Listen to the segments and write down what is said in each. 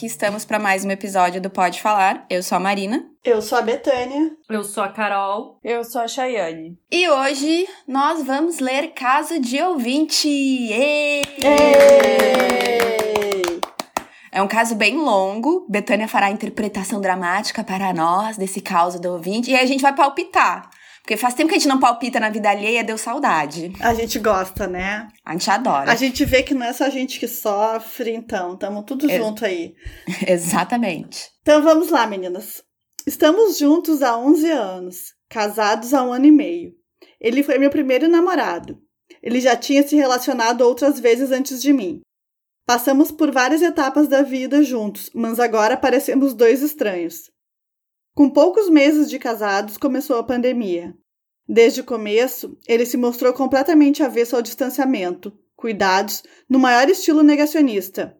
Aqui estamos para mais um episódio do Pode Falar. Eu sou a Marina. Eu sou a Betânia. Eu sou a Carol. Eu sou a Chayane. E hoje nós vamos ler Caso de Ouvinte. Êêê! É um caso bem longo. Betânia fará a interpretação dramática para nós desse caso do ouvinte. E aí a gente vai palpitar. Porque faz tempo que a gente não palpita na vida alheia, deu saudade. A gente gosta, né? A gente adora. A gente vê que não é só a gente que sofre, então, estamos tudo É. junto aí. Exatamente. Então vamos lá, meninas. Estamos juntos há 11 anos, casados há um ano e meio. Ele foi meu primeiro namorado. Ele já tinha se relacionado outras vezes antes de mim. Passamos por várias etapas da vida juntos, mas agora parecemos dois estranhos. Com poucos meses de casados, começou a pandemia. Desde o começo, ele se mostrou completamente avesso ao distanciamento, cuidados, no maior estilo negacionista.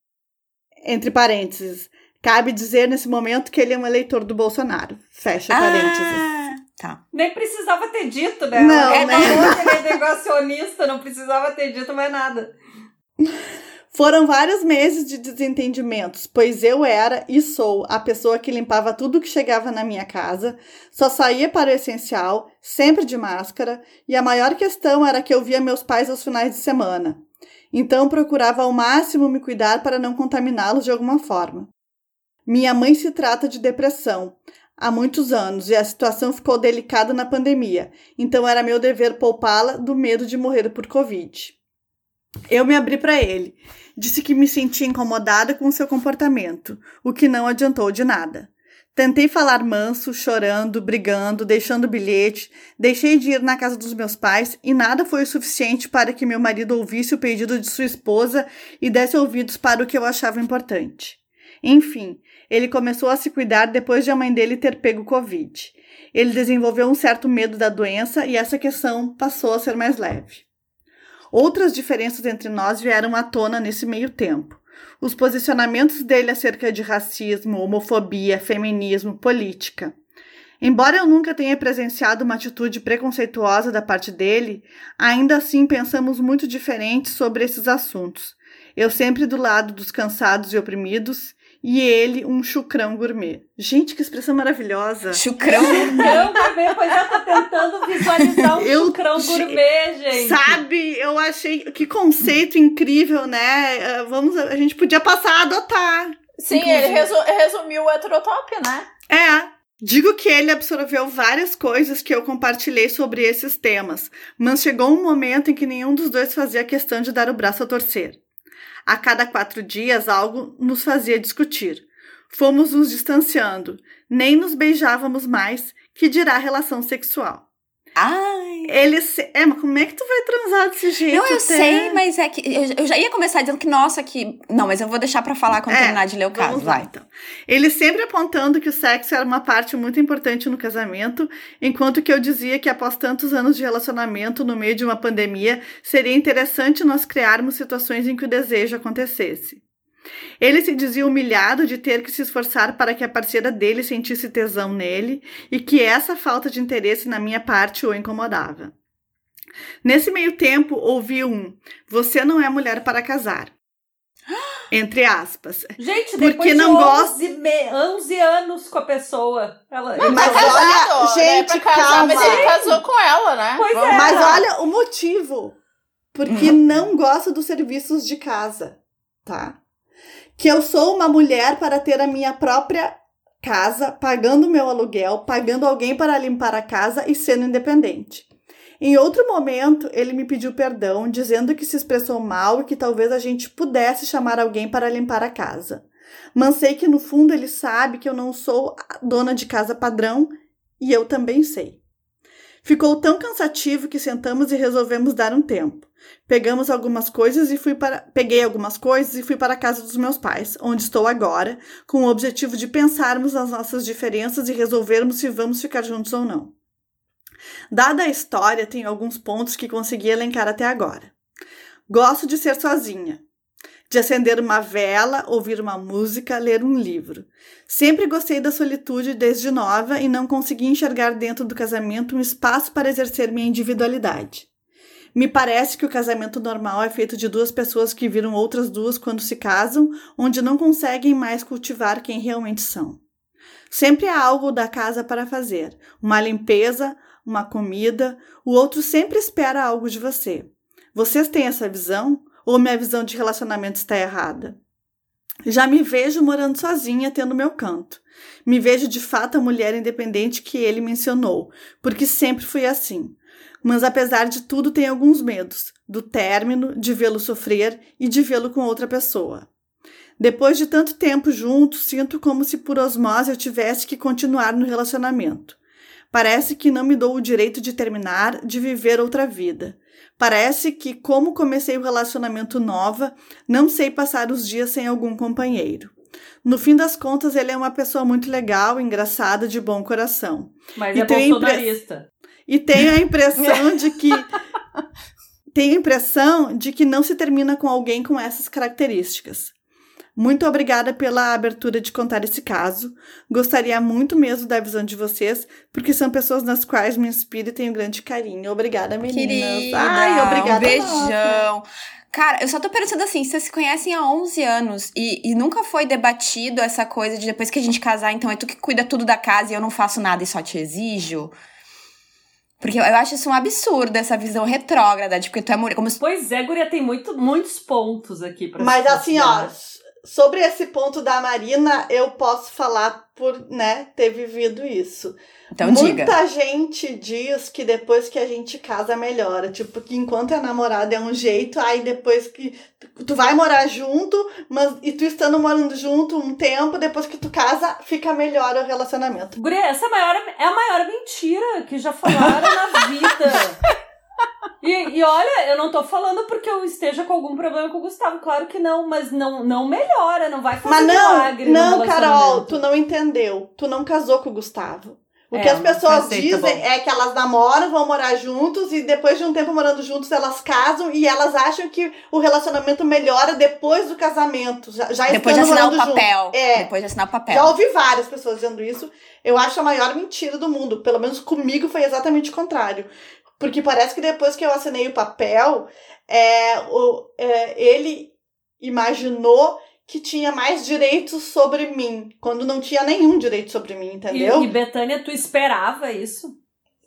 Entre parênteses, cabe dizer nesse momento que ele é um eleitor do Bolsonaro. Fecha parênteses. Ah, tá. Nem precisava ter dito, né? Não, é né? que ele é negacionista, não precisava ter dito mais nada. Foram vários meses de desentendimentos, pois eu era e sou a pessoa que limpava tudo que chegava na minha casa, só saía para o essencial, sempre de máscara, e a maior questão era que eu via meus pais aos finais de semana. Então procurava ao máximo me cuidar para não contaminá-los de alguma forma. Minha mãe se trata de depressão há muitos anos e a situação ficou delicada na pandemia, então era meu dever poupá-la do medo de morrer por Covid. Eu me abri para ele. Disse que me sentia incomodada com seu comportamento, o que não adiantou de nada. Tentei falar manso, chorando, brigando, deixando bilhete, deixei de ir na casa dos meus pais e nada foi o suficiente para que meu marido ouvisse o pedido de sua esposa e desse ouvidos para o que eu achava importante. Enfim, ele começou a se cuidar depois de a mãe dele ter pego Covid. Ele desenvolveu um certo medo da doença e essa questão passou a ser mais leve. Outras diferenças entre nós vieram à tona nesse meio tempo. Os posicionamentos dele acerca de racismo, homofobia, feminismo, política. Embora eu nunca tenha presenciado uma atitude preconceituosa da parte dele, ainda assim pensamos muito diferentes sobre esses assuntos. Eu sempre do lado dos cansados e oprimidos, e ele um chucrão gourmet. Gente, que expressão maravilhosa! Chucrão. Gourmet, pois eu tô tentando visualizar um Eu- chucrão gourmet, gente. Sabe, eu achei que conceito incrível, né? Eh, Vamos, a gente podia passar a adotar. Sim, Inclusive. ele resu- resumiu o heterotop, né? É. Digo que ele absorveu várias coisas que eu compartilhei sobre esses temas, mas chegou um momento em que nenhum dos dois fazia questão de dar o braço a torcer. A cada quatro dias, algo nos fazia discutir. Fomos nos distanciando, nem nos beijávamos mais, que dirá relação sexual. Ai. Ele se... É, mas como é que tu vai transar desse jeito? Não, eu até? sei, mas é que eu, eu já ia começar dizendo que, nossa, que. Não, mas eu vou deixar pra falar quando É, terminar de ler o caso. Vamos lá, Vai. então. Ele sempre apontando que o sexo era uma parte muito importante no casamento, enquanto que eu dizia que após tantos anos de relacionamento no meio de uma pandemia, seria interessante nós criarmos situações em que o desejo acontecesse. Ele se dizia humilhado de ter que se esforçar para que a parceira dele sentisse tesão nele e que essa falta de interesse na minha parte o incomodava. Nesse meio tempo, ouvi um: Você não é mulher para casar. Entre aspas. Gente, Porque depois não de gosta- 11, me... 11 anos com a pessoa. Ela... Mas Mas olha, casado, né? gente, Pra casar, calma. Mas ele casou com ela, né? Pois Vamos- é. Mas olha o motivo. Porque não gosto dos serviços de casa, tá? Que eu sou uma mulher para ter a minha própria casa, pagando meu aluguel, pagando alguém para limpar a casa e sendo independente. Em outro momento, ele me pediu perdão, dizendo que se expressou mal e que talvez a gente pudesse chamar alguém para limpar a casa. Mas sei que no fundo ele sabe que eu não sou dona de casa padrão e eu também sei. Ficou tão cansativo que sentamos e resolvemos dar um tempo. Pegamos algumas coisas e fui para peguei algumas coisas e fui para a casa dos meus pais, onde estou agora, com o objetivo de pensarmos nas nossas diferenças e resolvermos se vamos ficar juntos ou não. Dada a história, tenho alguns pontos que consegui elencar até agora. Gosto de ser sozinha, de acender uma vela, ouvir uma música, ler um livro. Sempre gostei da solitude desde nova e não consegui enxergar dentro do casamento um espaço para exercer minha individualidade. Me parece que o casamento normal é feito de duas pessoas que viram outras duas quando se casam, onde não conseguem mais cultivar quem realmente são. Sempre há algo da casa para fazer, uma limpeza, uma comida, o outro sempre espera algo de você. Vocês têm essa visão? Ou minha visão de relacionamento está errada? Já me vejo morando sozinha, tendo meu canto. Me vejo de fato a mulher independente que ele mencionou, porque sempre fui assim. Mas apesar de tudo, tenho alguns medos: do término, de vê-lo sofrer e de vê-lo com outra pessoa. Depois de tanto tempo juntos, sinto como se por osmose eu tivesse que continuar no relacionamento. Parece que não me dou o direito de terminar, de viver outra vida. Parece que, como comecei o relacionamento nova, não sei passar os dias sem algum companheiro. No fim das contas, ele é uma pessoa muito legal, engraçada, de bom coração. Mas E é bolsonarista. E tenho a impressão de que. Tenho a impressão de que não se termina com alguém com essas características. Muito obrigada pela abertura de contar esse caso. Gostaria muito mesmo da visão de vocês, porque são pessoas nas quais me inspiro e tenho grande carinho. Obrigada, meninas. Querida, Ai, obrigada. um beijão. nossa. Cara, eu só tô pensando assim, vocês se conhecem há 11 anos e, e nunca foi debatido essa coisa de depois que a gente casar, então é tu que cuida tudo da casa e eu não faço nada e só te exijo? Porque eu, eu acho isso um absurdo, essa visão retrógrada, de porque tu é mulher, como se Pois é, Guria, tem muito, muitos pontos aqui pra Mas assim, ó. Sobre esse ponto da Marina, eu posso falar por, né, ter vivido isso. Então Muita diga. gente diz que depois que a gente casa melhora. Tipo, que enquanto é namorada é um jeito, aí depois que tu vai morar junto, mas e tu estando morando junto um tempo, depois que tu casa, fica melhor o relacionamento. Guria, essa é a maior, é a maior mentira que já falaram na vida. E, e olha, eu não tô falando porque eu esteja com algum problema com o Gustavo, claro que não, mas não, não melhora, não vai fazer Mas não, milagre no não, Carol, tu não entendeu. Tu não casou com o Gustavo. O É, que as pessoas aceita, dizem bom. é que elas namoram, vão morar juntos e depois de um tempo morando juntos elas casam e elas acham que o relacionamento melhora depois do casamento, já, já Depois de assinar o morando juntos. papel. É. Depois de assinar o papel. Já ouvi várias pessoas dizendo isso. Eu acho a maior mentira do mundo. Pelo menos comigo foi exatamente o contrário. Porque parece que depois que eu assinei o papel, é, o, é, ele imaginou que tinha mais direitos sobre mim, quando não tinha nenhum direito sobre mim, entendeu? E, e Betânia, tu esperava isso?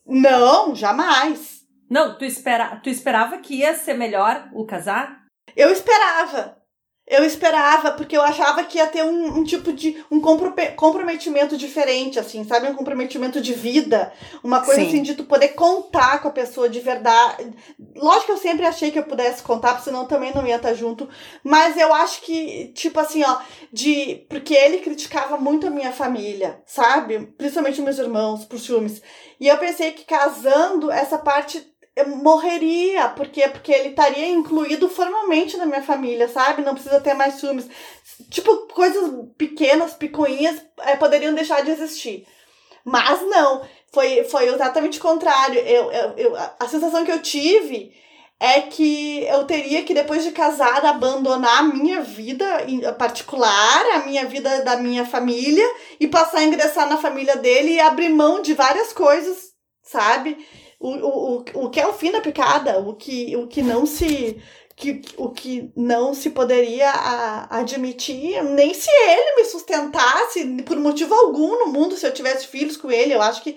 Não, jamais. Não, tu, espera, tu esperava que ia ser melhor o casar? Eu esperava. Eu esperava, porque eu achava que ia ter um, um tipo de. um compro- comprometimento diferente, assim, sabe? Um comprometimento de vida. Uma coisa Sim. assim de tu poder contar com a pessoa de verdade. Lógico que eu sempre achei que eu pudesse contar, porque senão também não ia estar junto. Mas eu acho que, tipo assim, ó, de. Porque ele criticava muito a minha família, sabe? Principalmente meus irmãos, por ciúmes. E eu pensei que casando, essa parte eu morreria, porque porque ele estaria incluído formalmente na minha família, sabe? Não precisa ter mais ciúmes. Tipo, coisas pequenas, picuinhas, eh, poderiam deixar de existir. Mas não, foi, foi exatamente o contrário. Eu, eu, eu- a sensação que eu tive é que eu teria que, depois de casada, abandonar a minha vida particular, a minha vida da minha família, e passar a ingressar na família dele e abrir mão de várias coisas, sabe? O, o, o, que é o fim da picada, o que, o que não se. Que, o que não se poderia a- admitir, nem se ele me sustentasse por motivo algum no mundo, se eu tivesse filhos com ele, eu acho que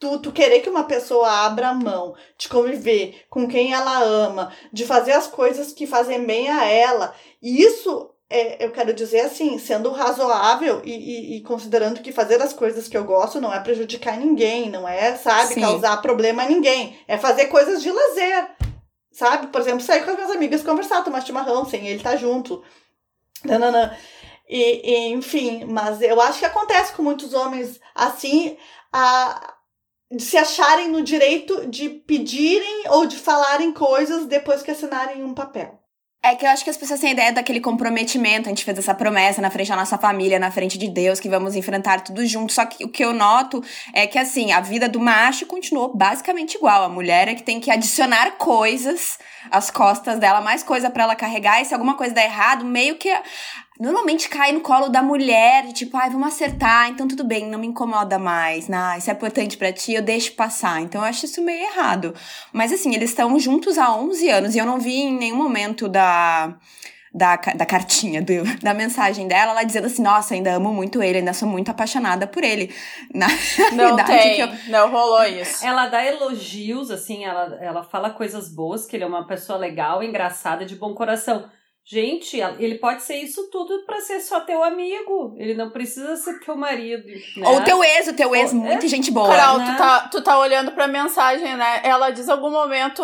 tu, tu querer que uma pessoa abra mão de conviver com quem ela ama, de fazer as coisas que fazem bem a ela, isso é, eu quero dizer assim, sendo razoável e, e, e considerando que fazer as coisas que eu gosto não é prejudicar ninguém, não é, sabe, Sim. causar problema a ninguém. É fazer coisas de lazer. Sabe? Por exemplo, sair com as minhas amigas conversar, tomar chimarrão sem ele estar junto. Nananã. E, e, enfim, mas eu acho que acontece com muitos homens assim, a, de se acharem no direito de pedirem ou de falarem coisas depois que assinarem um papel. É que eu acho que as pessoas têm ideia daquele comprometimento, a gente fez essa promessa na frente da nossa família, na frente de Deus, que vamos enfrentar tudo junto. Só que o que eu noto é que, assim, a vida do macho continuou basicamente igual. A mulher é que tem que adicionar coisas às costas dela, mais coisa pra ela carregar, e se alguma coisa der errado, meio que normalmente cai no colo da mulher, de tipo, ai, vamos acertar, então tudo bem, não me incomoda mais, nah, isso é importante para ti, eu deixo passar. Então eu acho isso meio errado. Mas assim, eles estão juntos há 11 anos e eu não vi em nenhum momento da da, da cartinha, do, da mensagem dela, ela dizendo assim, nossa, ainda amo muito ele, ainda sou muito apaixonada por ele. Na não verdade, tem, que eu... não rolou isso. Ela dá elogios, assim, ela, ela fala coisas boas, que ele é uma pessoa legal, engraçada, de bom coração. Gente, ele pode ser isso tudo pra ser só teu amigo. Ele não precisa ser teu marido. Né? Ou teu ex, o teu ex, Ou- muita gente boa. Carol, né? tu, tá, tu tá olhando pra mensagem, né? Ela diz algum momento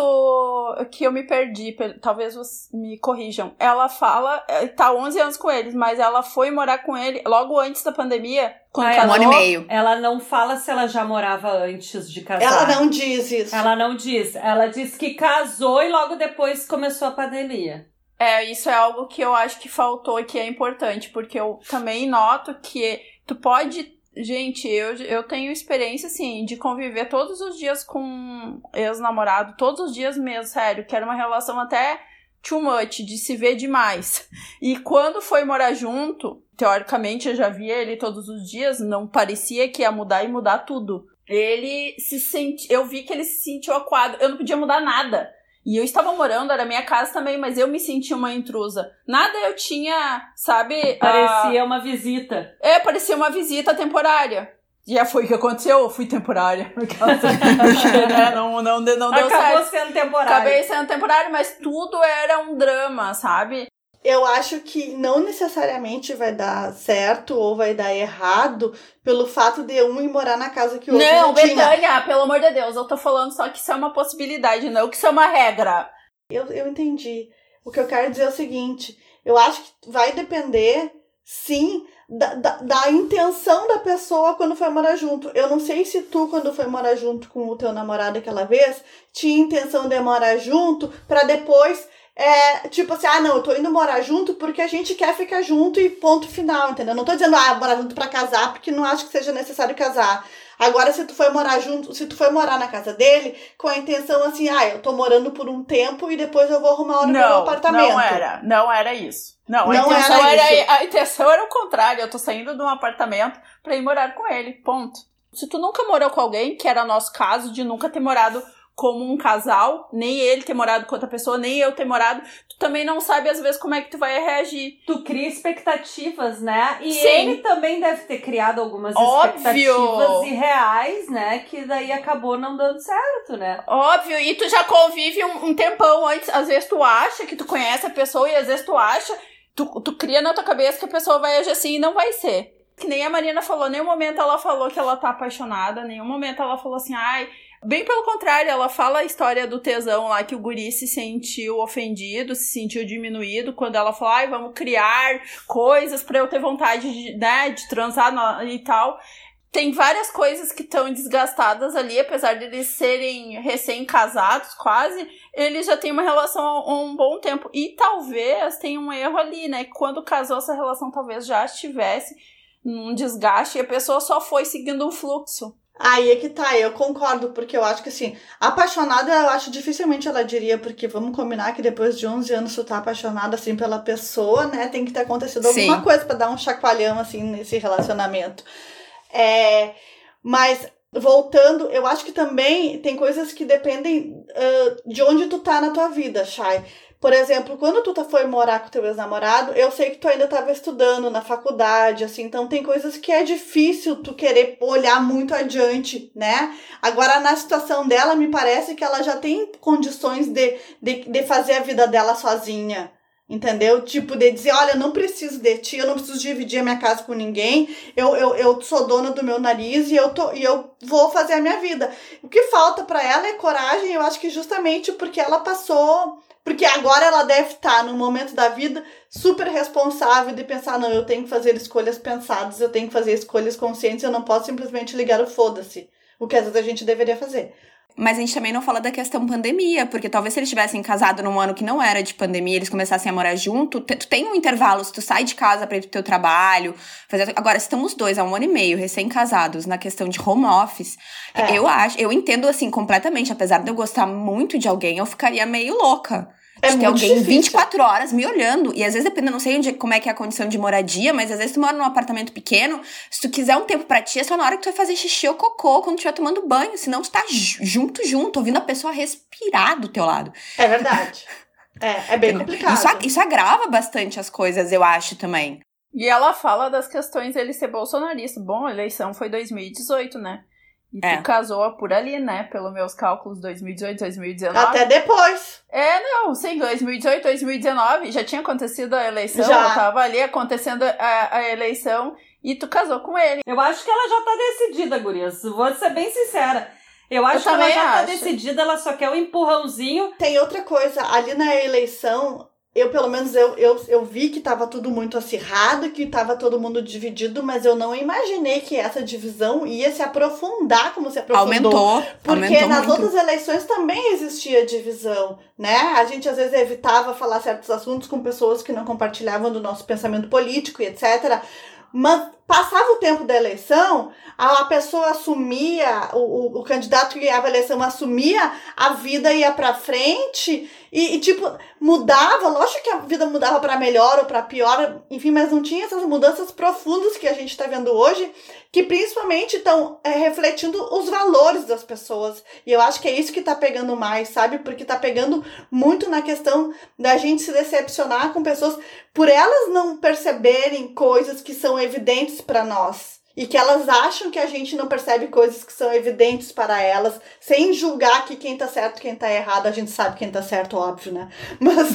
que eu me perdi, per- talvez vocês me corrijam. Ela fala, eh, tá 11 anos com eles, mas ela foi morar com ele logo antes da pandemia, quando Ah, é, um casou. ano e meio. Ela não fala se ela já morava antes de casar. Ela não diz isso. Ela não diz. Ela diz que casou e logo depois começou a pandemia. É, isso é algo que eu acho que faltou e que é importante, porque eu também noto que tu pode. Gente, eu, eu tenho experiência, assim, de conviver todos os dias com ex-namorado, todos os dias mesmo, sério, que era uma relação até too much, de se ver demais. E quando foi morar junto, teoricamente eu já via ele todos os dias, não parecia que ia mudar e mudar tudo. Ele se sente, eu vi que ele se sentiu aquado, eu não podia mudar nada. E eu estava morando, era minha casa também, mas eu me sentia uma intrusa. Nada eu tinha, sabe? a- Parecia uma visita. É, parecia uma visita temporária. Já foi o que aconteceu, eu fui temporária. Né, não, não, não, deu Acabou certo. sendo temporário. Acabei sendo temporário, mas tudo era um drama, sabe? Eu acho que não necessariamente vai dar certo ou vai dar errado pelo fato de um ir morar na casa que o outro Não, já tinha. Betânia, pelo amor de Deus, eu tô falando só que isso é uma possibilidade, não que isso é uma regra. Eu, eu entendi. O que eu quero dizer é o seguinte: eu acho que vai depender, sim, da, da, da intenção da pessoa quando foi morar junto. Eu não sei se tu, quando foi morar junto com o teu namorado aquela vez, tinha intenção de morar junto pra depois. É, tipo assim, ah, não, eu tô indo morar junto porque a gente quer ficar junto e ponto final, entendeu? Não tô dizendo, ah, morar junto pra casar, porque não acho que seja necessário casar. Agora, se tu foi morar junto, se tu foi morar na casa dele, com a intenção assim, ah, eu tô morando por um tempo e depois eu vou arrumar o meu apartamento. não era, não era isso. Não, a, Não intenção era era, isso. a intenção era o contrário. Eu tô saindo de um apartamento pra ir morar com ele. Ponto. Se tu nunca morou com alguém, que era nosso caso de nunca ter morado como um casal, nem ele ter morado com outra pessoa, nem eu ter morado, tu também não sabe às vezes como é que tu vai reagir. Tu cria expectativas, né? E Sim. ele também deve ter criado algumas Óbvio. expectativas irreais, né? Que daí acabou não dando certo, né? Óbvio, e tu já convive um, um tempão antes. Às vezes tu acha que tu conhece a pessoa e às vezes tu acha, tu, tu cria na tua cabeça que a pessoa vai agir assim e não vai ser. Que nem a Marina falou, nenhum momento ela falou que ela tá apaixonada, nenhum momento ela falou assim, ai. Bem pelo contrário, ela fala a história do tesão lá, que o guri se sentiu ofendido, se sentiu diminuído, quando ela falou, ai, vamos criar coisas pra eu ter vontade de, né, de transar e tal. Tem várias coisas que estão desgastadas ali, apesar de eles serem recém-casados, quase, eles já têm uma relação há um bom tempo. E talvez tenha um erro ali, né? Quando casou, essa relação talvez já estivesse num desgaste e a pessoa só foi seguindo um fluxo. Aí é que tá, eu concordo, porque eu acho que assim, apaixonada eu acho dificilmente ela diria, porque vamos combinar que depois de 11 anos tu tá apaixonada assim pela pessoa, né? Tem que ter acontecido Sim. alguma coisa pra dar um chacoalhão assim nesse relacionamento. É, mas voltando, eu acho que também tem coisas que dependem ah, de onde tu tá na tua vida, Chay. Por exemplo, quando tu tá- foi morar com teu ex-namorado, eu sei que tu ainda estava estudando na faculdade, assim, então tem coisas que é difícil tu querer olhar muito adiante, né? Agora, na situação dela, me parece que ela já tem condições de, de, de fazer a vida dela sozinha. Entendeu? Tipo, de dizer, olha, eu não preciso de ti, eu não preciso dividir a minha casa com ninguém, eu, eu, eu sou dona do meu nariz e eu, tô, e eu vou fazer a minha vida. O que falta pra ela é coragem, eu acho que justamente porque ela passou. Porque agora ela deve estar num momento da vida super responsável de pensar, não, eu tenho que fazer escolhas pensadas, eu tenho que fazer escolhas conscientes, eu não posso simplesmente ligar o foda-se. O que às vezes a gente deveria fazer. Mas a gente também não fala da questão pandemia, porque talvez se eles tivessem casado num ano que não era de pandemia, eles começassem a morar junto, tu tem um intervalo, se tu sai de casa pra ir pro teu trabalho, fazer... Agora, se estão os dois há um ano e meio, recém-casados, na questão de home office, É. eu acho, eu entendo assim completamente, apesar de eu gostar muito de alguém, eu ficaria meio louca. É de ter alguém difícil. 24 horas me olhando. E às vezes, dependendo, não sei onde, como é que é a condição de moradia, mas às vezes tu mora num apartamento pequeno, se tu quiser um tempo pra ti, é só na hora que tu vai fazer xixi ou cocô, quando tu estiver tomando banho. Senão tu tá ju- junto, junto, ouvindo a pessoa respirar do teu lado. É verdade. É, é bem complicado. Isso, isso agrava bastante as coisas, eu acho também. E ela fala das questões dele ser bolsonarista. Bom, a eleição foi 2018, né? E É. tu casou por ali, né? Pelos meus cálculos, 2018, 2019. Até depois. É, não, sim, 2018, 2019, já tinha acontecido a eleição, Já. eu tava ali acontecendo a, a eleição e tu casou com ele. Eu acho que ela já tá decidida, gurias. Vou ser bem sincera. Eu acho que ela também já tá acho. decidida, ela só quer o empurrãozinho. Tem outra coisa, ali na eleição, eu pelo menos eu, eu, eu vi que tava tudo muito acirrado, que tava todo mundo dividido, mas eu não imaginei que essa divisão ia se aprofundar como se aprofundou. Aumentou. Porque aumentou nas muito. outras eleições também existia divisão, né? A gente às vezes evitava falar certos assuntos com pessoas que não compartilhavam do nosso pensamento político e etc. Mas passava o tempo da eleição, a pessoa assumia, o, o, o candidato que ganhava a eleição assumia, a vida ia pra frente e, e, tipo, mudava. Lógico que a vida mudava pra melhor ou pra pior, enfim, mas não tinha essas mudanças profundas que a gente tá vendo hoje, que principalmente estão é, refletindo os valores das pessoas. E eu acho que é isso que tá pegando mais, sabe? Porque tá pegando muito na questão da gente se decepcionar com pessoas por elas não perceberem coisas que são evidentes para nós. E que elas acham que a gente não percebe coisas que são evidentes para elas, sem julgar que quem tá certo quem tá errado, a gente sabe quem tá certo, óbvio, né? Mas,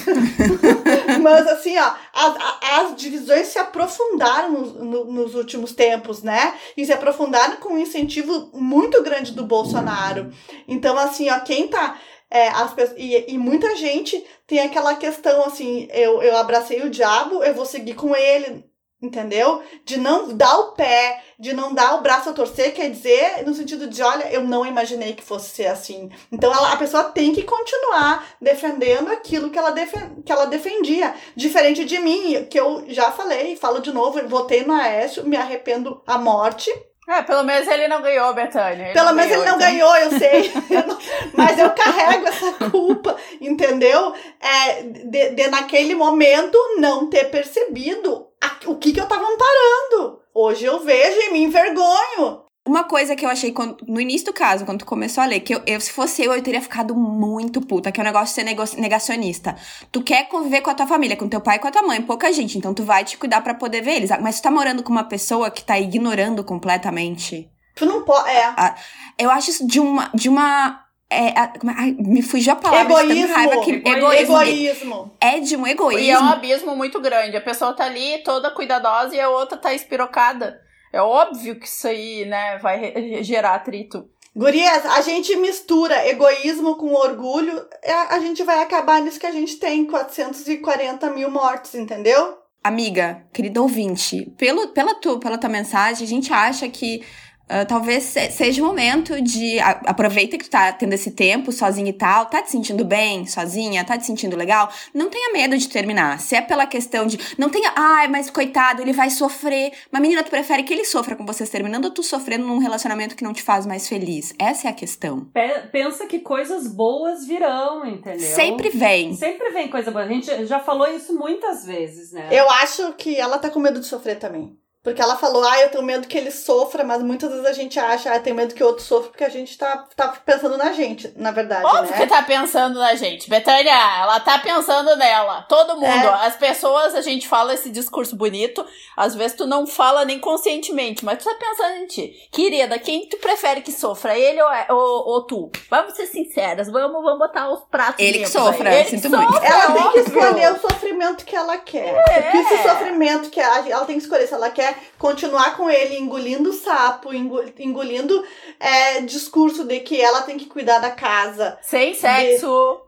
mas assim, ó, as, as divisões se aprofundaram nos, no- nos últimos tempos, né? E se aprofundaram com um incentivo muito grande do Bolsonaro. Então, assim, ó, quem tá. é, as e, e muita gente tem aquela questão assim: eu, eu abracei o diabo, eu vou seguir com ele, entendeu? De não dar o pé, de não dar o braço a torcer, quer dizer, no sentido de: olha, eu não imaginei que fosse ser assim. Então ela, a pessoa tem que continuar defendendo aquilo que ela, defen que ela defendia. Diferente de mim, que eu já falei, falo de novo, votei no Aécio, me arrependo à morte. É, pelo menos ele não ganhou, Betânia. Pelo menos ele não então. ganhou, eu sei. Mas eu carrego essa culpa, entendeu? É, de, de naquele momento não ter percebido o que, que eu tava amparando. Hoje eu vejo e me envergonho. Uma coisa que eu achei quando- no início do caso, quando tu começou a ler, que eu, eu, se fosse eu, eu teria ficado muito puta, que é o negócio de ser nego- negacionista. Tu quer conviver com a tua família, com teu pai e com a tua mãe, pouca gente, então tu vai te cuidar pra poder ver eles. Mas tu tá morando com uma pessoa que tá ignorando completamente. Tu não pode. É. Eu acho isso de uma. De uma é, a- como é- ai, me fugiu a palavra de Egoísmo. raiva que. Egoísmo. Egoísmo. É de um egoísmo. E é um abismo muito grande. A pessoa tá ali toda cuidadosa e a outra tá espirocada. É óbvio que isso aí, né, vai gerar atrito. Gurias, a gente mistura egoísmo com orgulho, é, a gente vai acabar nisso que a gente tem, 440 mil mortes, entendeu? Amiga, querido ouvinte, pelo, pela, tu, pela tua mensagem, a gente acha que ah, talvez se- seja o momento de. a- aproveita que tu tá tendo esse tempo sozinha e tal, tá te sentindo bem, sozinha, tá te sentindo legal. Não tenha medo de terminar. Se é pela questão de. Não tenha. Ai, mas coitado, ele vai sofrer. Mas, menina, tu prefere que ele sofra com vocês terminando ou tu sofrendo num relacionamento que não te faz mais feliz? Essa é a questão. Pe- Pensa que coisas boas virão, entendeu? Sempre vem. Sempre vem coisa boa. A gente já falou isso muitas vezes, né? Eu acho que ela tá com medo de sofrer também. Porque ela falou, ah, eu tenho medo que ele sofra, mas muitas vezes a gente acha, ah, eu tenho medo que o outro sofra, porque a gente tá, tá pensando na gente, na verdade, Óbvio né? que tá pensando na gente. Betânia, ela tá pensando nela. Todo mundo. É. As pessoas, a gente fala esse discurso bonito. Às vezes tu não fala nem conscientemente, mas tu tá pensando em ti. Querida, quem tu prefere que sofra? Ele ou, ou, ou tu? Vamos ser sinceras. Vamos, vamos botar os pratos Ele que sofra, aí. Ele sinto que muito. sofra, Ela tem que óbvio. escolher o sofrimento que ela quer. Porque esse sofrimento que ela, ela tem que escolher se ela quer continuar com ele engolindo sapo, engo- engolindo é, discurso de que ela tem que cuidar da casa, Sem sexo.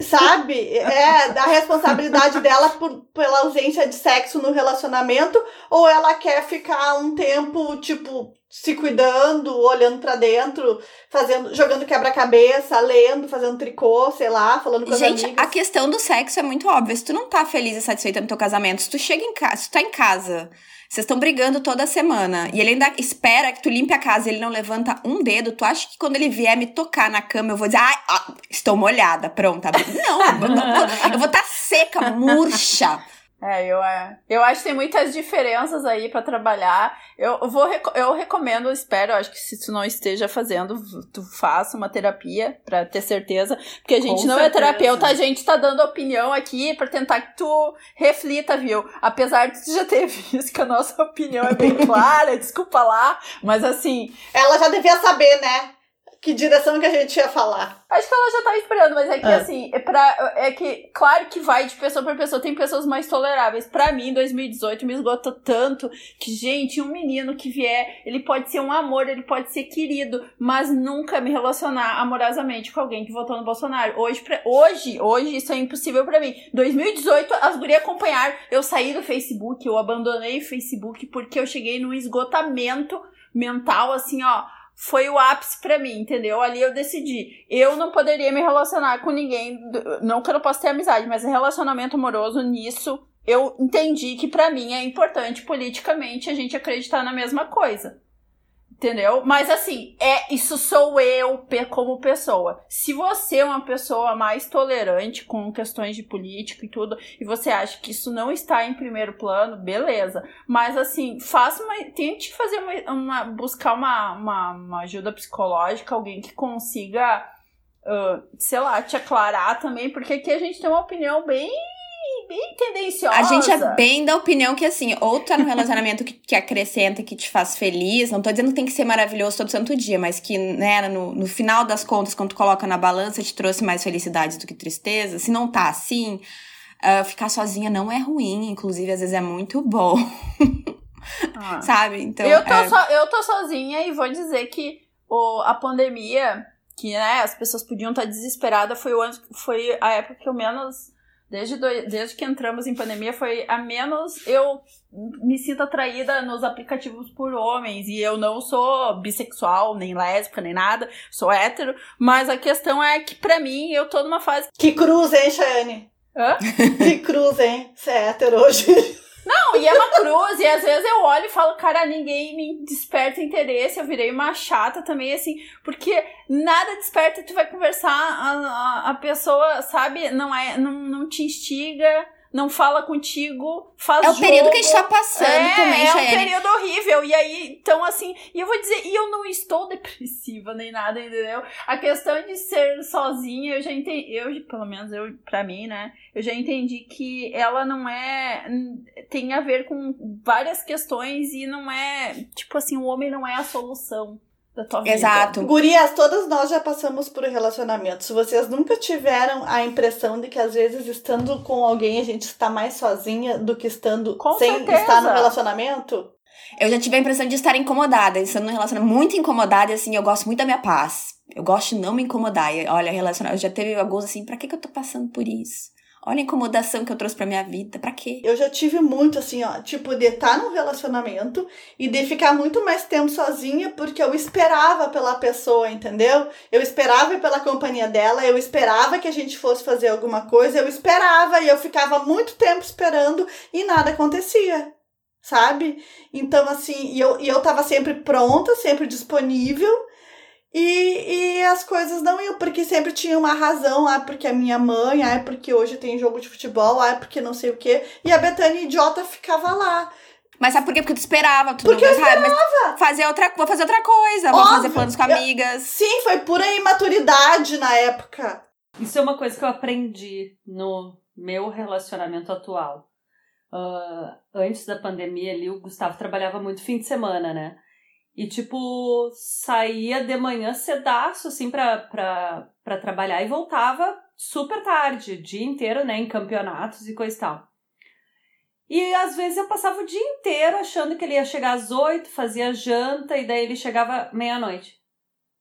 Sabe? É, da responsabilidade dela por, pela ausência de sexo no relacionamento, ou ela quer ficar um tempo, tipo, se cuidando, olhando pra dentro, fazendo, jogando quebra-cabeça, lendo, fazendo tricô, sei lá, falando com as Gente, amigas. a questão do sexo é muito óbvia. Se tu não tá feliz e satisfeita no teu casamento, se tu chega em casa, se tu tá em casa Vocês estão brigando toda semana. E ele ainda espera que tu limpe a casa ele não levanta um dedo. Tu acha que quando ele vier me tocar na cama, eu vou dizer, ai, ah, estou molhada, pronta. Não, eu, não, eu vou estar tá seca, murcha. É, eu, é, eu acho que tem muitas diferenças aí para trabalhar. Eu vou eu recomendo, espero, acho que se tu não esteja fazendo, tu faça uma terapia para ter certeza, porque a gente Com não é certeza. é terapeuta, a gente tá dando opinião aqui para tentar que tu reflita, viu? Apesar de tu já ter visto que a nossa opinião é bem clara, desculpa lá, mas assim, ela já devia saber, né? Que direção que a gente ia falar. Acho que ela já tá esperando, mas é que é. assim, é, pra, é que, claro que vai de pessoa para pessoa, tem pessoas mais toleráveis. Para mim, em 2018, me esgotou tanto que, gente, um menino que vier, ele pode ser um amor, ele pode ser querido, mas nunca me relacionar amorosamente com alguém que votou no Bolsonaro. Hoje, pra, hoje, hoje, isso é impossível para mim. 2018, as gurias acompanharam, eu saí do Facebook, eu abandonei o Facebook porque eu cheguei num esgotamento mental, assim, ó foi o ápice para mim, entendeu? Ali eu decidi. Eu não poderia me relacionar com ninguém, não que eu não possa ter amizade, mas relacionamento amoroso nisso, eu entendi que para mim é importante politicamente a gente acreditar na mesma coisa. Entendeu? Mas assim, é isso sou eu como pessoa. Se você é uma pessoa mais tolerante com questões de política e tudo, e você acha que isso não está em primeiro plano, beleza. Mas assim, faça uma. Tente fazer uma. uma buscar uma, uma, uma ajuda psicológica, alguém que consiga. Uh, sei lá, te aclarar também, porque aqui a gente tem uma opinião bem bem tendenciosa. A gente é bem da opinião que, assim, ou tá num relacionamento que, que acrescenta, que te faz feliz. Não tô dizendo que tem que ser maravilhoso todo santo dia, mas que, né, no, no final das contas, quando tu coloca na balança, te trouxe mais felicidades do que tristeza. Se não tá assim, uh, ficar sozinha não é ruim. Inclusive, às vezes é muito bom. Ah. Sabe? Então. Eu tô, é... so, eu tô sozinha e vou dizer que o, a pandemia, que, né, as pessoas podiam estar tá desesperadas, foi, o, foi a época que eu menos Desde, do, desde que entramos em pandemia, foi a menos eu me sinto atraída nos aplicativos por homens. E eu não sou bissexual, nem lésbica, nem nada. Sou hétero. Mas a questão é que, pra mim, eu tô numa fase. Que cruz, hein, Chayane? Hã? que cruz, hein? Você é hétero hoje. Não, e é uma cruz, e às vezes eu olho e falo, cara, ninguém me desperta interesse, eu virei uma chata também, assim, porque nada desperta, tu vai conversar, a, a, a pessoa, sabe, não é, não, não te instiga, não fala contigo, faz É o jogo. período que a gente tá passando é, também, É um período horrível. E aí, então assim, e eu vou dizer, e eu não estou depressiva nem nada, entendeu? A questão de ser sozinha, eu já entendi, eu, pelo menos eu, pra mim, né, eu já entendi que ela não é, tem a ver com várias questões e não é, tipo assim, o homem não é a solução da tua vida. Exato. Gurias, todas nós já passamos por relacionamento. Se vocês nunca tiveram a impressão de que às vezes estando com alguém a gente está mais sozinha do que estando Com sem certeza. estar no relacionamento, Eu já tive a impressão de estar incomodada, estando num relacionamento muito incomodada, e assim, eu gosto muito da minha paz. Eu gosto de não me incomodar. E, olha, relacionamento, já teve alguns assim, pra que, que eu tô passando por isso? Olha a incomodação que eu trouxe pra minha vida, pra quê? eu já tive muito assim, ó, tipo de estar num relacionamento e de ficar muito mais tempo sozinha porque eu esperava pela pessoa, entendeu? Eu esperava pela companhia dela, eu esperava que a gente fosse fazer alguma coisa, eu esperava e eu ficava muito tempo esperando e nada acontecia. Sabe? Então, assim, e eu, e eu tava sempre pronta, sempre disponível, e, e as coisas não iam, porque sempre tinha uma razão, ah, porque a minha mãe, ah, porque hoje tem jogo de futebol, ah, porque não sei o quê. E a Betânia idiota ficava lá. Mas sabe por quê? Porque tu esperava. Tu Porque não eu pensava, mas fazer outra, vou fazer outra coisa, vou Óbvio. fazer planos com Eu- amigas. Sim, foi pura imaturidade na época. Isso é uma coisa que eu aprendi no meu relacionamento atual. Ah, antes da pandemia ali, o Gustavo trabalhava muito fim de semana, né? E, tipo, saía de manhã cedaço, assim, pra, pra, pra trabalhar e voltava super tarde, dia inteiro, né, em campeonatos e coisa e tal. E às vezes eu passava o dia inteiro achando que ele ia chegar às oito, fazia janta e daí ele chegava meia-noite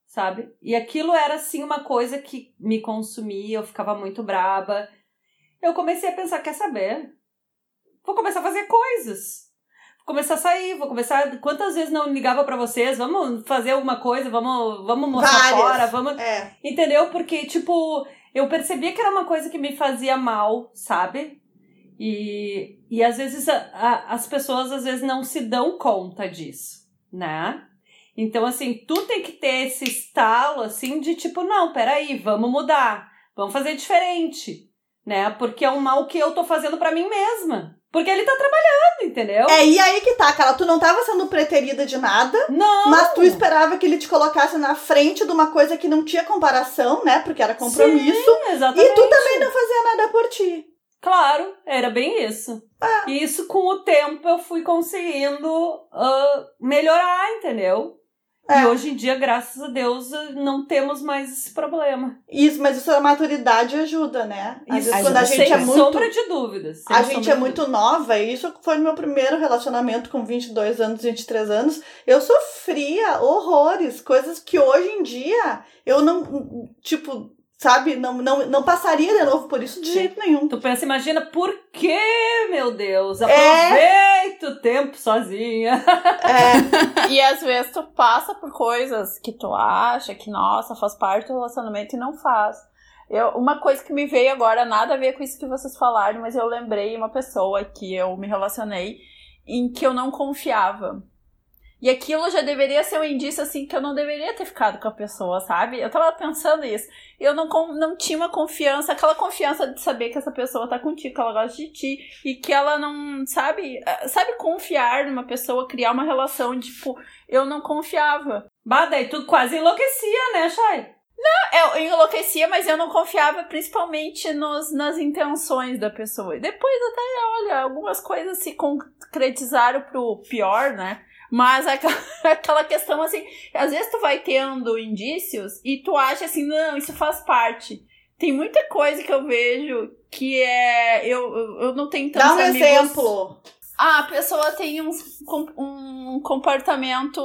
sabe? E aquilo era assim uma coisa que me consumia, eu ficava muito braba. Eu comecei a pensar, quer saber? Vou começar a fazer coisas. Começar a sair, vou começar. Quantas vezes não ligava pra vocês? Vamos fazer alguma coisa, vamos, vamos mostrar Várias. fora, vamos. É. Entendeu? Porque, tipo, eu percebia que era uma coisa que me fazia mal, sabe? E, e às vezes a, a, as pessoas às vezes não se dão conta disso, né? Então, assim, tu tem que ter esse estalo, assim, de tipo, não, peraí, vamos mudar, vamos fazer diferente, né? Porque é um mal que eu tô fazendo para mim mesma. Porque ele tá trabalhando, entendeu? É, e aí que tá, cara, tu não tava sendo preterida de nada, Não! mas tu esperava que ele te colocasse na frente de uma coisa que não tinha comparação, né? Porque era compromisso. Sim, exatamente. E tu também não fazia nada por ti. Claro, era bem isso. Ah. E isso, com o tempo, eu fui conseguindo ah, melhorar, entendeu? É. E hoje em dia, graças a Deus, não temos mais esse problema. Isso, mas isso a maturidade ajuda, né? Às Isso, vezes quando a gente é muito. sombra de dúvidas. A gente é muito nova, e isso foi meu primeiro relacionamento com 22 anos, 23 anos. Eu sofria horrores, coisas que hoje em dia eu não, tipo, sabe, não, não, não passaria de novo por isso de Sim. jeito nenhum. Tu pensa, imagina, por que, meu Deus? É. Aproveita o tempo sozinha. É, E às vezes tu passa por coisas que tu acha que, nossa, faz parte do relacionamento e não faz. Eu, uma coisa que me veio agora, nada a ver com isso que vocês falaram, mas eu lembrei uma pessoa que eu me relacionei em que eu não confiava. E aquilo já deveria ser um indício, assim, que eu não deveria ter ficado com a pessoa, sabe? Eu tava pensando isso. Eu não, não tinha uma confiança, aquela confiança de saber que essa pessoa tá contigo, que ela gosta de ti, e que ela não, sabe? eh, Sabe confiar numa pessoa, criar uma relação, tipo, eu não confiava. Bah, daí tu quase enlouquecia, né, Chay? Eu enlouquecia, mas eu não confiava principalmente nos, nas intenções da pessoa. E depois até, olha, algumas coisas se concretizaram pro pior, né? Mas aquela, questão assim, às vezes tu vai tendo indícios e tu acha assim, não, isso faz parte. Tem muita coisa que eu vejo que é. Eu, eu eu não tenho tantos dá um amigos. exemplo. Ah, a pessoa tem um, um comportamento.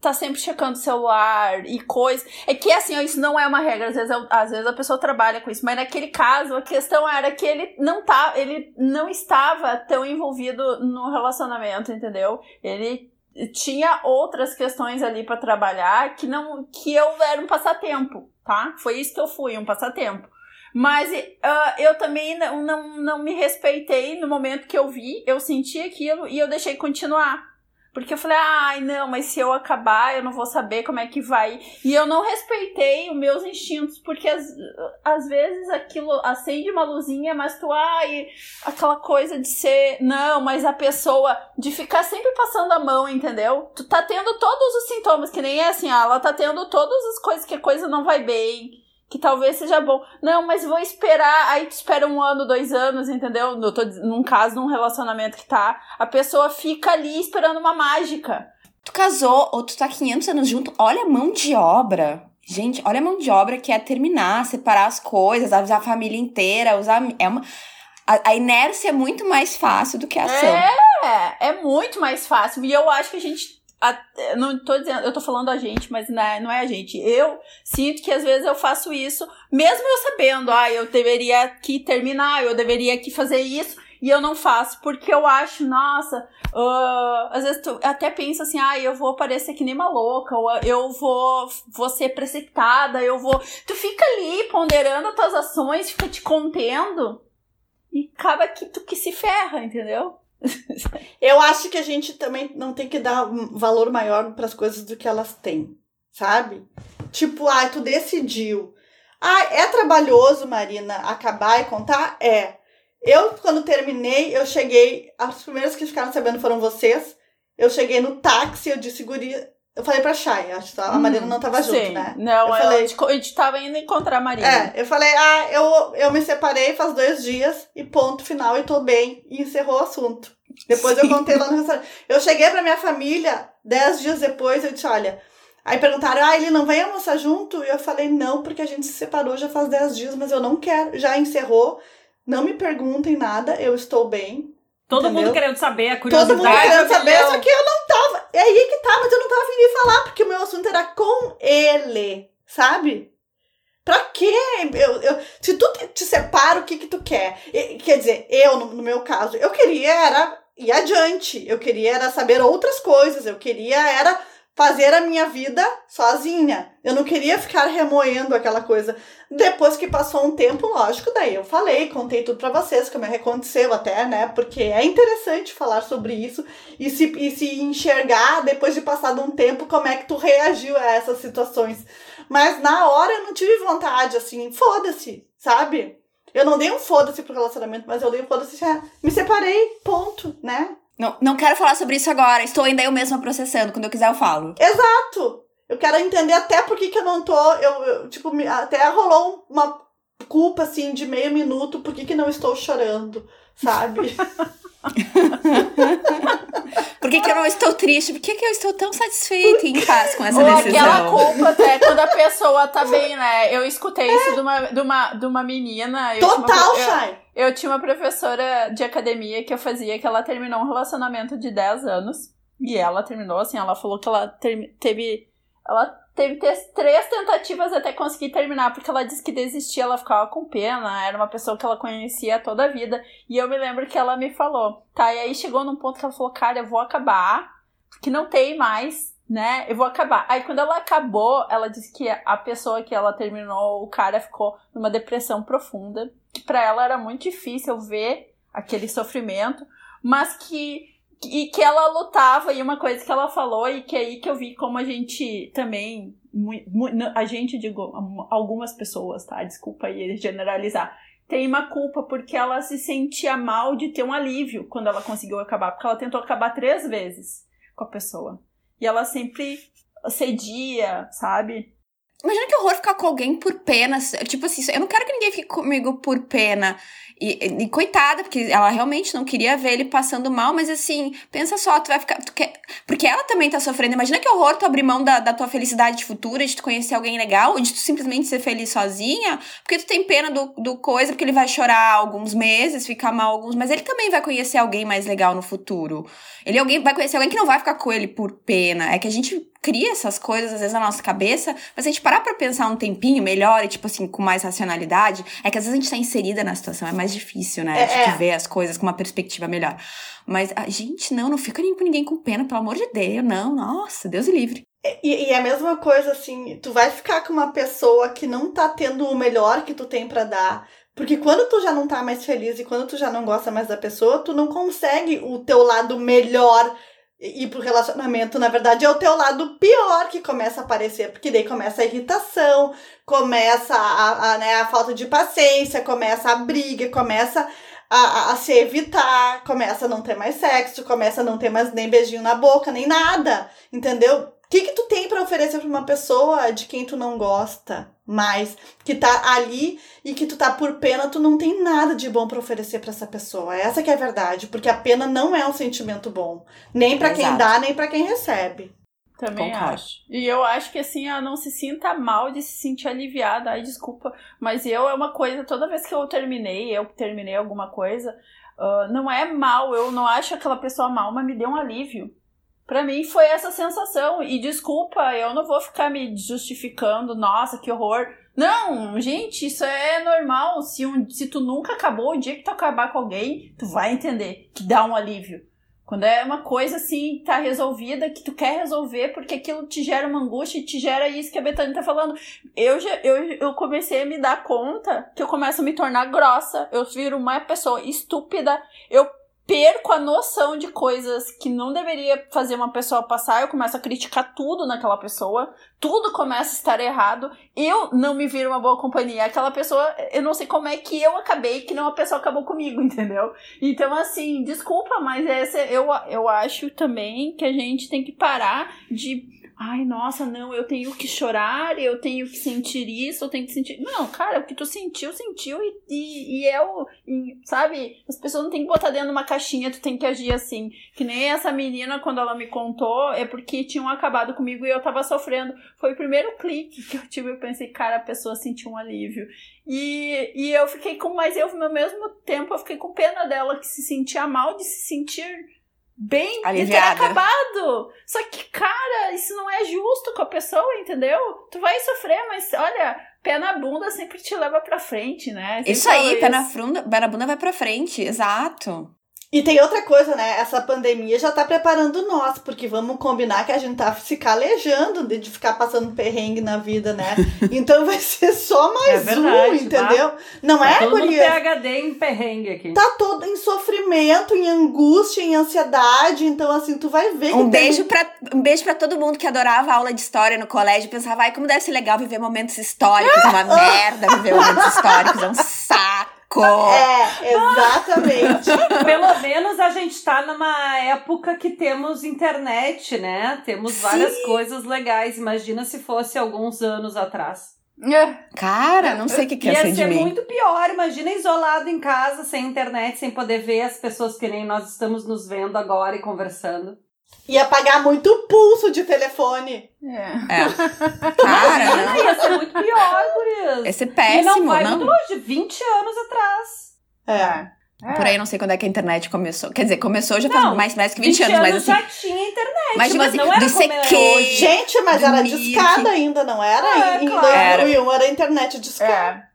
tá sempre checando o celular e coisa. É que assim, isso não é uma regra. Às vezes, às vezes a pessoa trabalha com isso. Mas naquele caso, a questão era que ele não tá. Ele não estava tão envolvido no relacionamento, entendeu? Ele tinha outras questões ali pra trabalhar que não. que eu era um passatempo, tá? Foi isso que eu fui, um passatempo. Mas ah, eu também não, não, não me respeitei no momento que eu vi, eu senti aquilo e eu deixei continuar. Porque eu falei, ai, não, mas se eu acabar, eu não vou saber como é que vai. E eu não respeitei os meus instintos, porque às vezes aquilo acende uma luzinha, mas tu, ai, aquela coisa de ser, não, mas a pessoa, de ficar sempre passando a mão, entendeu? Tu tá tendo todos os sintomas, que nem é assim, ah, ela tá tendo todas as coisas que a coisa não vai bem que talvez seja bom. Não, mas vou esperar. Aí tu espera um ano, dois anos, entendeu? Eu tô num caso, num relacionamento que tá. A pessoa fica ali esperando uma mágica. Tu casou ou tu tá 500 anos junto, olha a mão de obra. Gente, olha a mão de obra que é terminar, separar as coisas, avisar a família inteira, usar. É uma, a, a inércia é muito mais fácil do que a ação. É, é muito mais fácil. E eu acho que a gente. A- não tô dizendo, eu tô falando a gente, mas não é, não é a gente. Eu sinto que às vezes eu faço isso, mesmo eu sabendo, ah, eu deveria aqui terminar, eu deveria aqui fazer isso, e eu não faço, porque eu acho, nossa, ah, às vezes tu até pensa assim, ah, eu vou parecer que nem uma louca, ou eu vou, vou ser precipitada, eu vou. Tu fica ali ponderando as tuas ações, fica te contendo, e acaba que tu que se ferra, entendeu? Eu acho que a gente também não tem que dar um valor maior para as coisas do que elas têm, sabe? Tipo, ah, tu decidiu. Ah, é trabalhoso, Marina, acabar e contar? É. Eu, quando terminei, eu cheguei. As primeiras que ficaram sabendo foram vocês. Eu cheguei no táxi, eu disse, guria. Eu falei pra Chay, acho que a Marina não tava junto, Sim. né? Não, Eu eu falei- a gente- a gente tava indo encontrar a Marina. É, eu falei, ah, eu, eu me separei faz dois dias e ponto final e tô bem. E encerrou o assunto. Depois eu contei lá no restaurante. Eu cheguei pra minha família, dez dias depois, eu disse, olha. Aí perguntaram, ah, ele não vem almoçar junto? E eu falei, não, porque a gente se separou já faz dez dias, mas eu não quero. Já encerrou. Não me perguntem nada, eu estou bem. Todo Entendeu? mundo querendo saber, a Todo curiosidade. mundo querendo saber, só que eu não tava. É aí que tá, mas eu não tava de falar, porque o meu assunto era com ele, sabe? Pra quê? Eu, eu, se tu te, te separa, o que que tu quer? E- quer dizer, eu, no, no meu caso, eu queria era ir adiante. Eu queria era saber outras coisas. Eu queria era fazer a minha vida sozinha. Eu não queria ficar remoendo aquela coisa. Depois que passou um tempo, lógico, daí eu falei, contei tudo para vocês, como é que aconteceu até, né? Porque é interessante falar sobre isso e se, e se enxergar depois de passado um tempo como é que tu reagiu a essas situações. Mas na hora eu não tive vontade, assim, foda-se, sabe? Eu não dei um foda-se pro relacionamento, mas eu dei um foda-se, me separei, ponto, né? Não, não quero falar sobre isso agora. Estou ainda eu mesma processando. Quando eu quiser, eu falo. Exato! Eu quero entender até por que, que eu não tô. Eu, eu tipo, me, até rolou uma culpa assim de meio minuto, por que, que não estou chorando, sabe? Por que, que eu não estou triste? Por que, que eu estou tão satisfeita e em paz com essa Ou decisão? aquela culpa até quando a pessoa tá bem, né? Eu escutei isso de uma, de uma, de uma menina. eu Total, eu- Shai! Eu tinha uma professora de academia que eu fazia que ela terminou um relacionamento de 10 anos. E ela terminou, assim, ela falou que ela teve. Ela teve te- três tentativas até conseguir terminar, porque ela disse que desistia, ela ficava com pena, era uma pessoa que ela conhecia toda a vida. E eu me lembro que ela me falou, tá? E aí chegou num ponto que ela falou, cara, eu vou acabar, porque não tem mais, né? Eu vou acabar. Aí quando ela acabou, ela disse que a pessoa que ela terminou, o cara ficou numa depressão profunda que para ela era muito difícil ver aquele sofrimento, mas que e que ela lutava e uma coisa que ela falou e que é aí que eu vi como a gente também a gente digo algumas pessoas, tá? Desculpa aí generalizar. Tem uma culpa porque ela se sentia mal de ter um alívio quando ela conseguiu acabar, porque ela tentou acabar três vezes com a pessoa. E ela sempre cedia, sabe? Imagina que horror ficar com alguém por pena. Tipo assim, eu não quero que ninguém fique comigo por pena. E, e coitada, porque ela realmente não queria ver ele passando mal, mas assim, pensa só, tu vai ficar. Tu quer, porque ela também tá sofrendo. Imagina que horror tu abrir mão da, da tua felicidade futura, de tu conhecer alguém legal, de tu simplesmente ser feliz sozinha, porque tu tem pena do, do coisa, porque ele vai chorar alguns meses, ficar mal alguns, mas ele também vai conhecer alguém mais legal no futuro. Ele alguém, vai conhecer alguém que não vai ficar com ele por pena. É que a gente cria essas coisas às vezes na nossa cabeça, mas se a gente parar pra pensar um tempinho melhor e, tipo assim, com mais racionalidade, é que às vezes a gente tá inserida na situação, é mais difícil, né? É, a gente é. ver as coisas com uma perspectiva melhor. Mas, a gente, não, não fica nem com ninguém com pena, pelo amor de Deus, não, nossa, Deus o livre. E, e é a mesma coisa, assim, tu vai ficar com uma pessoa que não tá tendo o melhor que tu tem pra dar. Porque quando tu já não tá mais feliz e quando tu já não gosta mais da pessoa, tu não consegue o teu lado melhor ir pro relacionamento. Na verdade, é o teu lado pior que começa a aparecer. Porque daí começa a irritação, começa a, a, né, a falta de paciência, começa a briga, começa a, a, a se evitar, começa a não ter mais sexo, começa a não ter mais nem beijinho na boca, nem nada. Entendeu? O que, que tu tem pra oferecer pra uma pessoa de quem tu não gosta mais, que tá ali e que tu tá por pena, tu não tem nada de bom pra oferecer pra essa pessoa. Essa que é a verdade, porque a pena não é um sentimento bom, nem pra quem dá, nem pra quem recebe. Também Concordo. acho. E eu acho que assim, ela não se sinta mal de se sentir aliviada. Ai, desculpa. Mas eu é uma coisa, toda vez que eu terminei, eu terminei alguma coisa, ah, não é mal, eu não acho aquela pessoa mal, mas me deu um alívio. Pra mim foi essa sensação. E desculpa, eu não vou ficar me justificando, nossa, que horror. Não, gente, isso é normal. Se, um, se tu nunca acabou, o dia que tu acabar com alguém, tu vai entender que dá um alívio. Quando é uma coisa assim, tá resolvida, que tu quer resolver, porque aquilo te gera uma angústia e te gera isso que a Betânia tá falando. Eu, já, eu, eu comecei a me dar conta que eu começo a me tornar grossa, eu viro uma pessoa estúpida, eu perco a noção de coisas que não deveria fazer uma pessoa passar, eu começo a criticar tudo naquela pessoa, tudo começa a estar errado, eu não me viro uma boa companhia, aquela pessoa, eu não sei como é que eu acabei, que não a pessoa acabou comigo, entendeu? Então, assim, desculpa, mas essa, eu, eu acho também que a gente tem que parar de. Ai, nossa, não, eu tenho que chorar, eu tenho que sentir isso, eu tenho que sentir. Não, cara, o que tu sentiu, sentiu, e, e, e é o. e, sabe? As pessoas não tem que botar dentro de uma caixinha, tu tem que agir assim. Que nem essa menina, quando ela me contou, é porque tinham acabado comigo e eu tava sofrendo. Foi o primeiro clique que eu tive, eu pensei, cara, a pessoa sentiu um alívio. E, e eu fiquei com, mas eu, no mesmo tempo, eu fiquei com pena dela que se sentia mal de se sentir bem Aliviada. ter acabado. Só que, cara, isso não é justo com a pessoa, entendeu? Tu vai sofrer, mas olha, pé na bunda sempre te leva pra frente, né? Sempre Isso aí, falo pé na, frunda, pé na bunda vai pra frente, exato. E tem outra coisa, né? Essa pandemia já tá preparando nós, porque vamos combinar que a gente tá se calejando de de ficar passando perrengue na vida, né? Então vai ser só mais É verdade, um, entendeu? Não Tá é, todo? PHD em perrengue aqui. Tá todo em sofrimento, em angústia, em ansiedade. Então, assim, tu vai ver que Um tem- beijo, pra, um beijo pra todo mundo que adorava aula de história no colégio. Pensava, ai, como deve ser legal viver momentos históricos. É uma merda viver momentos históricos, é um saco. É, exatamente. Pelo menos a gente tá numa época que temos internet, né? Temos várias coisas legais. Imagina se fosse alguns anos atrás. É. Cara, não sei o que, que ia Ia ser muito pior. Imagina isolado em casa, sem internet, sem poder ver as pessoas que nem nós estamos nos vendo agora e conversando. Ia pagar muito pulso de telefone. É. É. Cara, não. Ia ser muito pior, gurias. Ia ser E não péssimo, vai não. muito longe, 20 anos atrás. É. Por aí, eu não sei quando é que a internet começou. Quer dizer, começou já faz Não, mais, mais que 20, anos, mas assim. já tinha internet, Mas, tipo mas assim, não era do como é CQ. hoje. Gente, mas Do era discada ainda, não era? É, em claro. 2001 era internet discada.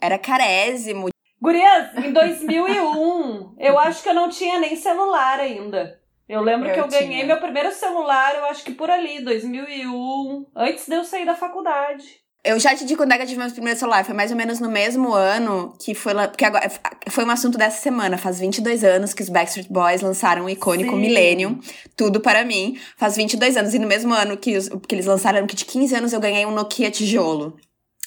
É. Era carésimo. Gurias, em 2001, eu acho que eu não tinha nem celular ainda. Eu lembro Eu que eu ganhei tinha. meu primeiro celular, eu acho que por ali, 2001, antes de eu sair da faculdade. Eu já te digo quando é que eu tive meu primeiro celular. Foi mais ou menos no mesmo ano que foi. Porque agora foi um assunto dessa semana. Faz 22 anos que os Backstreet Boys lançaram o icônico Sim. Millennium. Tudo para mim. Faz 22 anos. E no mesmo ano que, os- que eles lançaram, que de 15 anos, eu ganhei um Nokia tijolo.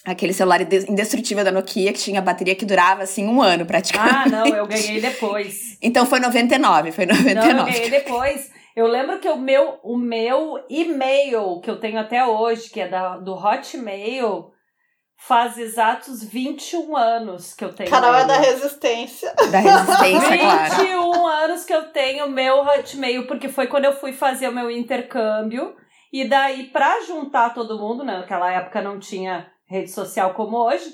Aquele celular inde- indestrutível da Nokia, que tinha bateria que durava, assim, um ano praticamente. Ah, não, eu ganhei depois. Então foi 99, foi Não, eu 99. ganhei depois. Eu lembro que o meu, o meu e-mail, que eu tenho até hoje, que é da, do Hotmail, faz exatos 21 anos que eu tenho. Carol é ele. da resistência. Da resistência, claro. 21 anos que eu tenho meu Hotmail, porque foi quando eu fui fazer o meu intercâmbio. E daí, pra juntar todo mundo, né, naquela época não tinha rede social como hoje,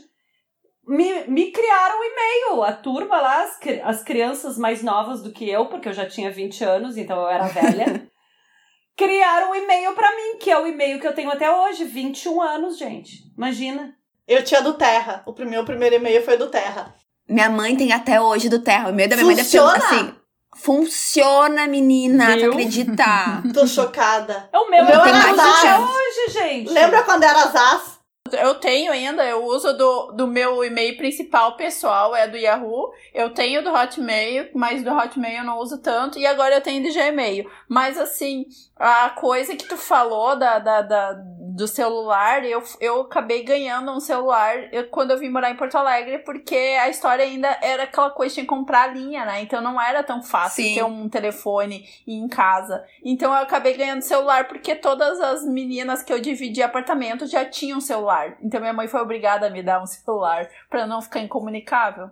me, me criaram um e-mail. A turma lá, as, as crianças mais novas do que eu, porque eu já tinha 20 anos, então eu era velha, criaram um e-mail pra mim, que é o e-mail que eu tenho até hoje. 21 anos, gente. Imagina. Eu tinha do Terra. O primeiro, o primeiro e-mail foi do Terra. Minha mãe tem até hoje do Terra. O meu da minha mãe deve ter, Funciona? assim... Funciona, menina. Viu? Tu acredita? Tô chocada. É o meu, O meu eu era até hoje, gente. Lembra quando era Zaz? Eu tenho ainda, eu uso do, do meu e-mail principal pessoal, é do Yahoo. Eu tenho do Hotmail, mas do Hotmail eu não uso tanto. E agora eu tenho do Gmail. Mas assim, a coisa que tu falou da, da, da- do celular, eu, eu acabei ganhando um celular eu, quando eu vim morar em Porto Alegre, porque a história ainda era aquela coisa, tinha que comprar a linha, né? Então não era tão fácil Sim. ter um telefone em casa. Então eu acabei ganhando celular porque todas as meninas que eu dividi apartamento já tinham celular. Então minha mãe foi obrigada a me dar um celular pra eu não ficar incomunicável.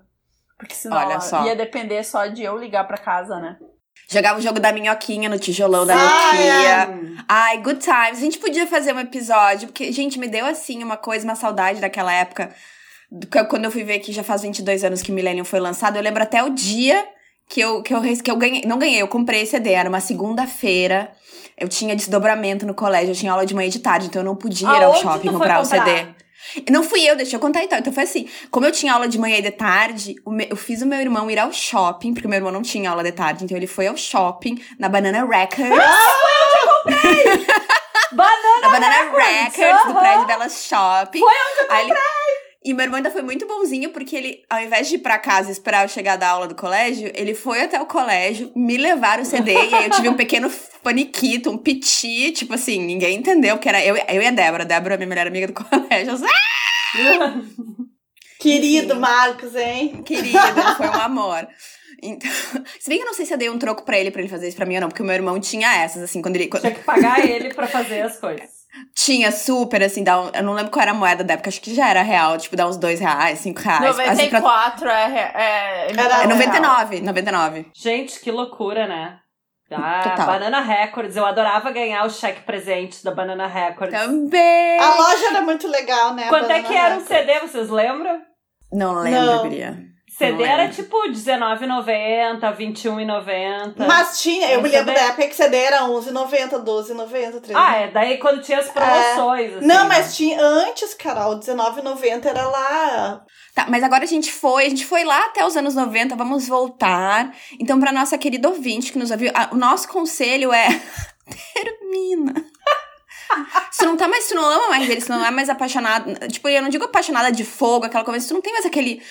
Porque senão Olha só. ia depender só de eu ligar pra casa, né? Jogava o jogo da minhoquinha no tijolão da Ah, Nokia. Ai, good times. A gente podia fazer um episódio, porque, gente, me deu assim uma coisa, uma saudade daquela época. Quando eu fui ver que já faz 22 anos que o Millennium foi lançado, eu lembro até o dia que eu, que eu, que eu ganhei. Não ganhei, eu comprei esse CD, era uma segunda-feira. Eu tinha desdobramento no colégio, eu tinha aula de manhã e de tarde, então eu não podia ir ao Aonde shopping foi comprar o comprar? CD. Não fui eu, deixa eu contar então. Então foi assim: como eu tinha aula de manhã e de tarde, o eu fiz o meu irmão ir ao shopping, porque o meu irmão não tinha aula de tarde, então ele foi ao shopping na Banana Records. Banana na Banana Records, Records, do aham. prédio Belas Shopping. Foi onde eu comprei! E meu irmão ainda foi muito bonzinho, porque ele, ao invés de ir pra casa e esperar eu chegar da aula do colégio, ele foi até o colégio, me levar o CD, e aí eu tive um pequeno paniquito, um piti, tipo assim, ninguém entendeu, porque era eu, eu e a Débora. A Débora é minha melhor amiga do colégio. Eu, "Ah, Querido Enfim. Marcos, hein? Querido, foi um amor. Então, se bem que eu não sei se eu dei um troco pra ele pra ele fazer isso pra mim ou não, porque o meu irmão tinha essas, assim, quando ele. quando- Tinha que pagar ele pra fazer as coisas. Tinha super, assim, dá um, eu não lembro qual era a moeda da época, acho que já era real, tipo, dá uns dois reais, cinco reais. Assim, pra- 94 é, é, Era- é 99, 99. Gente, que loucura, né? Ah, Total. Banana Records. Eu adorava ganhar o cheque presente da Banana Records. Também! A loja era muito legal, né? Quanto é Banana que era um Records. CD, vocês lembram? Não lembro, Não. CD era lembro. tipo R$19,90, R$21,90. Mas tinha, eu Um me lembro CD. da época que CD era 11,90, 12,90, 13,90. Ah, é, daí quando tinha as promoções. assim, Não, né? mas tinha antes, Carol, R$19,90 era lá. Tá, mas agora a gente foi, a gente foi lá até os anos 90, vamos voltar. Então, pra nossa querida ouvinte que nos ouviu, a- o nosso conselho é termina. Se tu não tá mais, se não ama mais ele, se tu não é mais apaixonado, tipo, eu não digo apaixonada de fogo, aquela coisa, se tu não tem mais aquele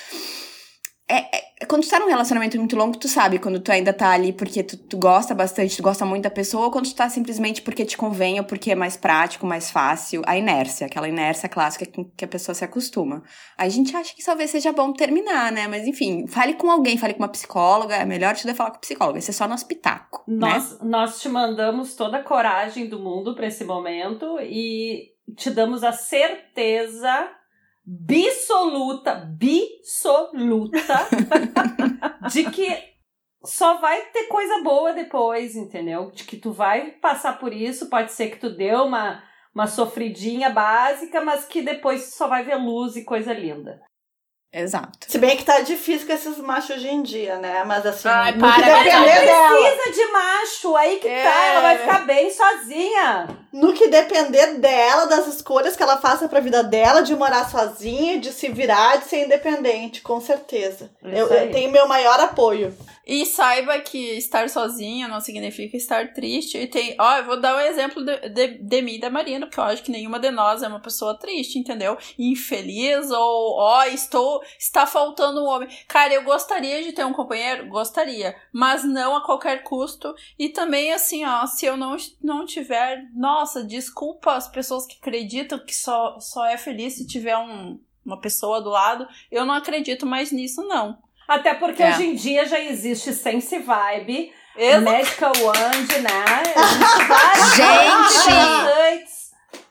é, é- quando tu tá num relacionamento muito longo, tu sabe quando tu ainda tá ali porque tu, tu gosta bastante, tu gosta muito da pessoa, ou quando tu tá simplesmente porque te convém, ou porque é mais prático, mais fácil. A inércia, aquela inércia clássica que, que a pessoa se acostuma. A gente acha que talvez seja bom terminar, né? Mas enfim, fale com alguém, fale com uma psicóloga, é melhor te falar com psicóloga, esse é só nosso pitaco, né? Nós, nós te mandamos toda a coragem do mundo pra esse momento e te damos a certeza bissoluta, bissoluta, de que só vai ter coisa boa depois, entendeu? De que tu vai passar por isso, pode ser que tu deu uma, uma sofridinha básica, mas que depois só vai ver luz e coisa linda. Exato. Se bem que tá difícil com esses machos hoje em dia, né? Mas assim, Ai, no para, que depender Não dela. precisa de macho, aí que tá, É. ela vai ficar bem sozinha. No que depender dela, das escolhas que ela faça pra vida dela, de morar sozinha, de se virar, de ser independente, com certeza. Isso Eu, eu tenho meu maior apoio. E saiba que estar sozinha não significa estar triste. E tem. Ó, eu vou dar um exemplo de, de, de mim e da Marina, porque eu acho que nenhuma de nós é uma pessoa triste, entendeu? Infeliz ou, ó, estou. Está faltando um homem. Cara, eu gostaria de ter um companheiro? Gostaria. Mas não a qualquer custo. E também, assim, ó, se eu não, não tiver. Nossa, desculpa as pessoas que acreditam que só, só é feliz se tiver um, uma pessoa do lado. Eu não acredito mais nisso, não. Até porque É. hoje em dia já existe Sense Vibe, Exa- Medical Wand, né? Gente!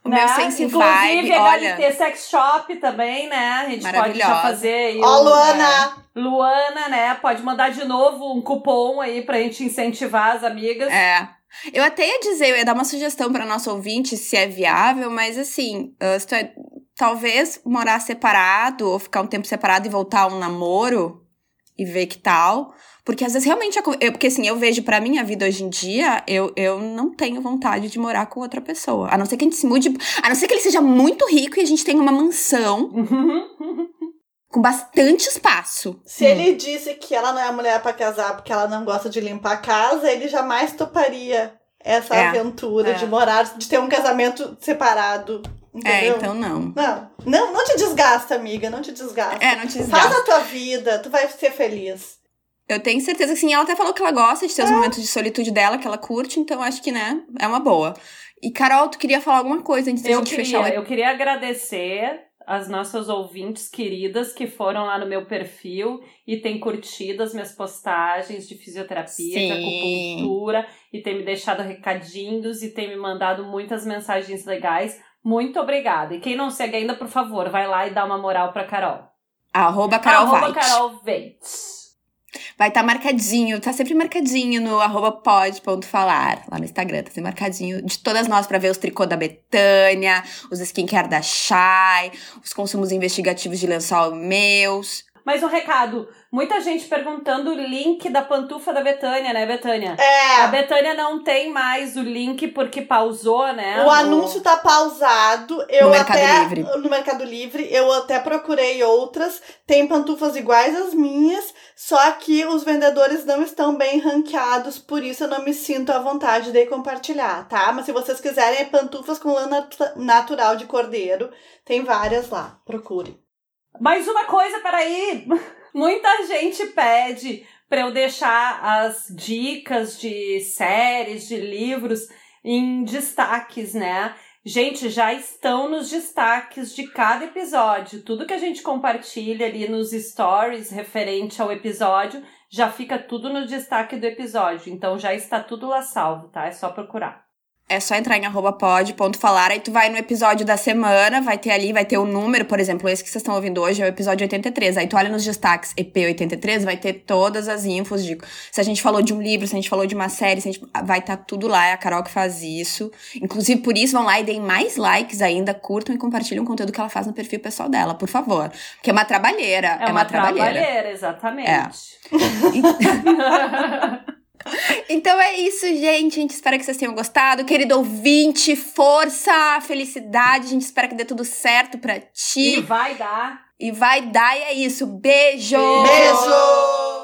O né? meu Sense Inclusive, Vibe, HLT olha. Sex Shop também, né? A gente pode Maravilhosa. já fazer aí. Ó, Luana! Luana, né? Pode mandar de novo um cupom aí pra gente incentivar as amigas. É. Eu até ia dizer, eu ia dar uma sugestão para nosso ouvinte se é viável, mas assim, ah, se tu é- talvez morar separado ou ficar um tempo separado e voltar a um namoro e ver que tal. Porque às vezes realmente. Eu, porque assim, eu vejo pra minha vida hoje em dia, eu, eu não tenho vontade de morar com outra pessoa. A não ser que a gente se mude. A não ser que ele seja muito rico e a gente tenha uma mansão com bastante espaço. Se ele disse que ela não é mulher pra casar porque ela não gosta de limpar a casa, ele jamais toparia essa É. aventura É. de morar, de ter um casamento separado. É, Entendeu? então não. Não, não, não te desgasta, amiga, não te desgasta. É, não te Faz desgasta. a tua vida, tu vai ser feliz. Eu tenho certeza que sim. Ela até falou que ela gosta de ter os momentos de solitude dela, que ela curte, então acho que, né, é uma boa. E, Carol, tu queria falar alguma coisa antes da Eu gente queria, fechar eu queria agradecer as nossas ouvintes queridas que foram lá no meu perfil e têm curtido as minhas postagens de fisioterapia, de Sim. acupuntura e tem me deixado recadinhos e tem me mandado muitas mensagens legais. Muito obrigada. E quem não segue ainda, por favor, vai lá e dá uma moral pra Carol. Arroba Carol Arroba Veit. Carol Veit. Vai estar marcadinho, tá sempre marcadinho no arroba pod.falar, lá no Instagram, tá sempre marcadinho de todas nós pra ver os tricô da Betânia, os skincare da Shai, os consumos investigativos de lençol meus. Mais um recado. Muita gente perguntando o link da pantufa da Betânia, né, Betânia? É, A Betânia não tem mais o link porque pausou, né? o anúncio tá pausado. Eu No Mercado até, Livre. No Mercado Livre, eu até procurei outras. Tem pantufas iguais às minhas, só que os vendedores não estão bem ranqueados, por isso eu não me sinto à vontade de compartilhar, tá? Mas se vocês quiserem é pantufas com lã natu- natural de cordeiro, tem várias lá. Procure. Mais uma coisa, peraí. Muita gente pede pra eu deixar as dicas de séries, de livros em destaques, né? Gente, já estão nos destaques de cada episódio. Tudo que a gente compartilha ali nos stories referente ao episódio, já fica tudo no destaque do episódio. Então já está tudo lá salvo, tá? É só procurar. É só entrar em arroba pod, ponto falar, aí tu vai no episódio da semana, vai ter ali, vai ter o número, por exemplo, esse que vocês estão ouvindo hoje é o episódio 83. Aí tu olha nos destaques EP83, vai ter todas as infos de se a gente falou de um livro, se a gente falou de uma série, se a gente, vai estar tá tudo lá, é a Carol que faz isso. Inclusive, por isso, vão lá e deem mais likes ainda, curtam e compartilhem o conteúdo que ela faz no perfil pessoal dela, por favor. Porque é uma trabalheira. É, É, uma, uma, trabalheira. trabalheira, exatamente. É. Então é isso, gente. A gente espera que vocês tenham gostado. Querido ouvinte, força, felicidade. A gente espera que dê tudo certo pra e ti. vai dar. E vai dar, e é isso. Beijo! Beijo!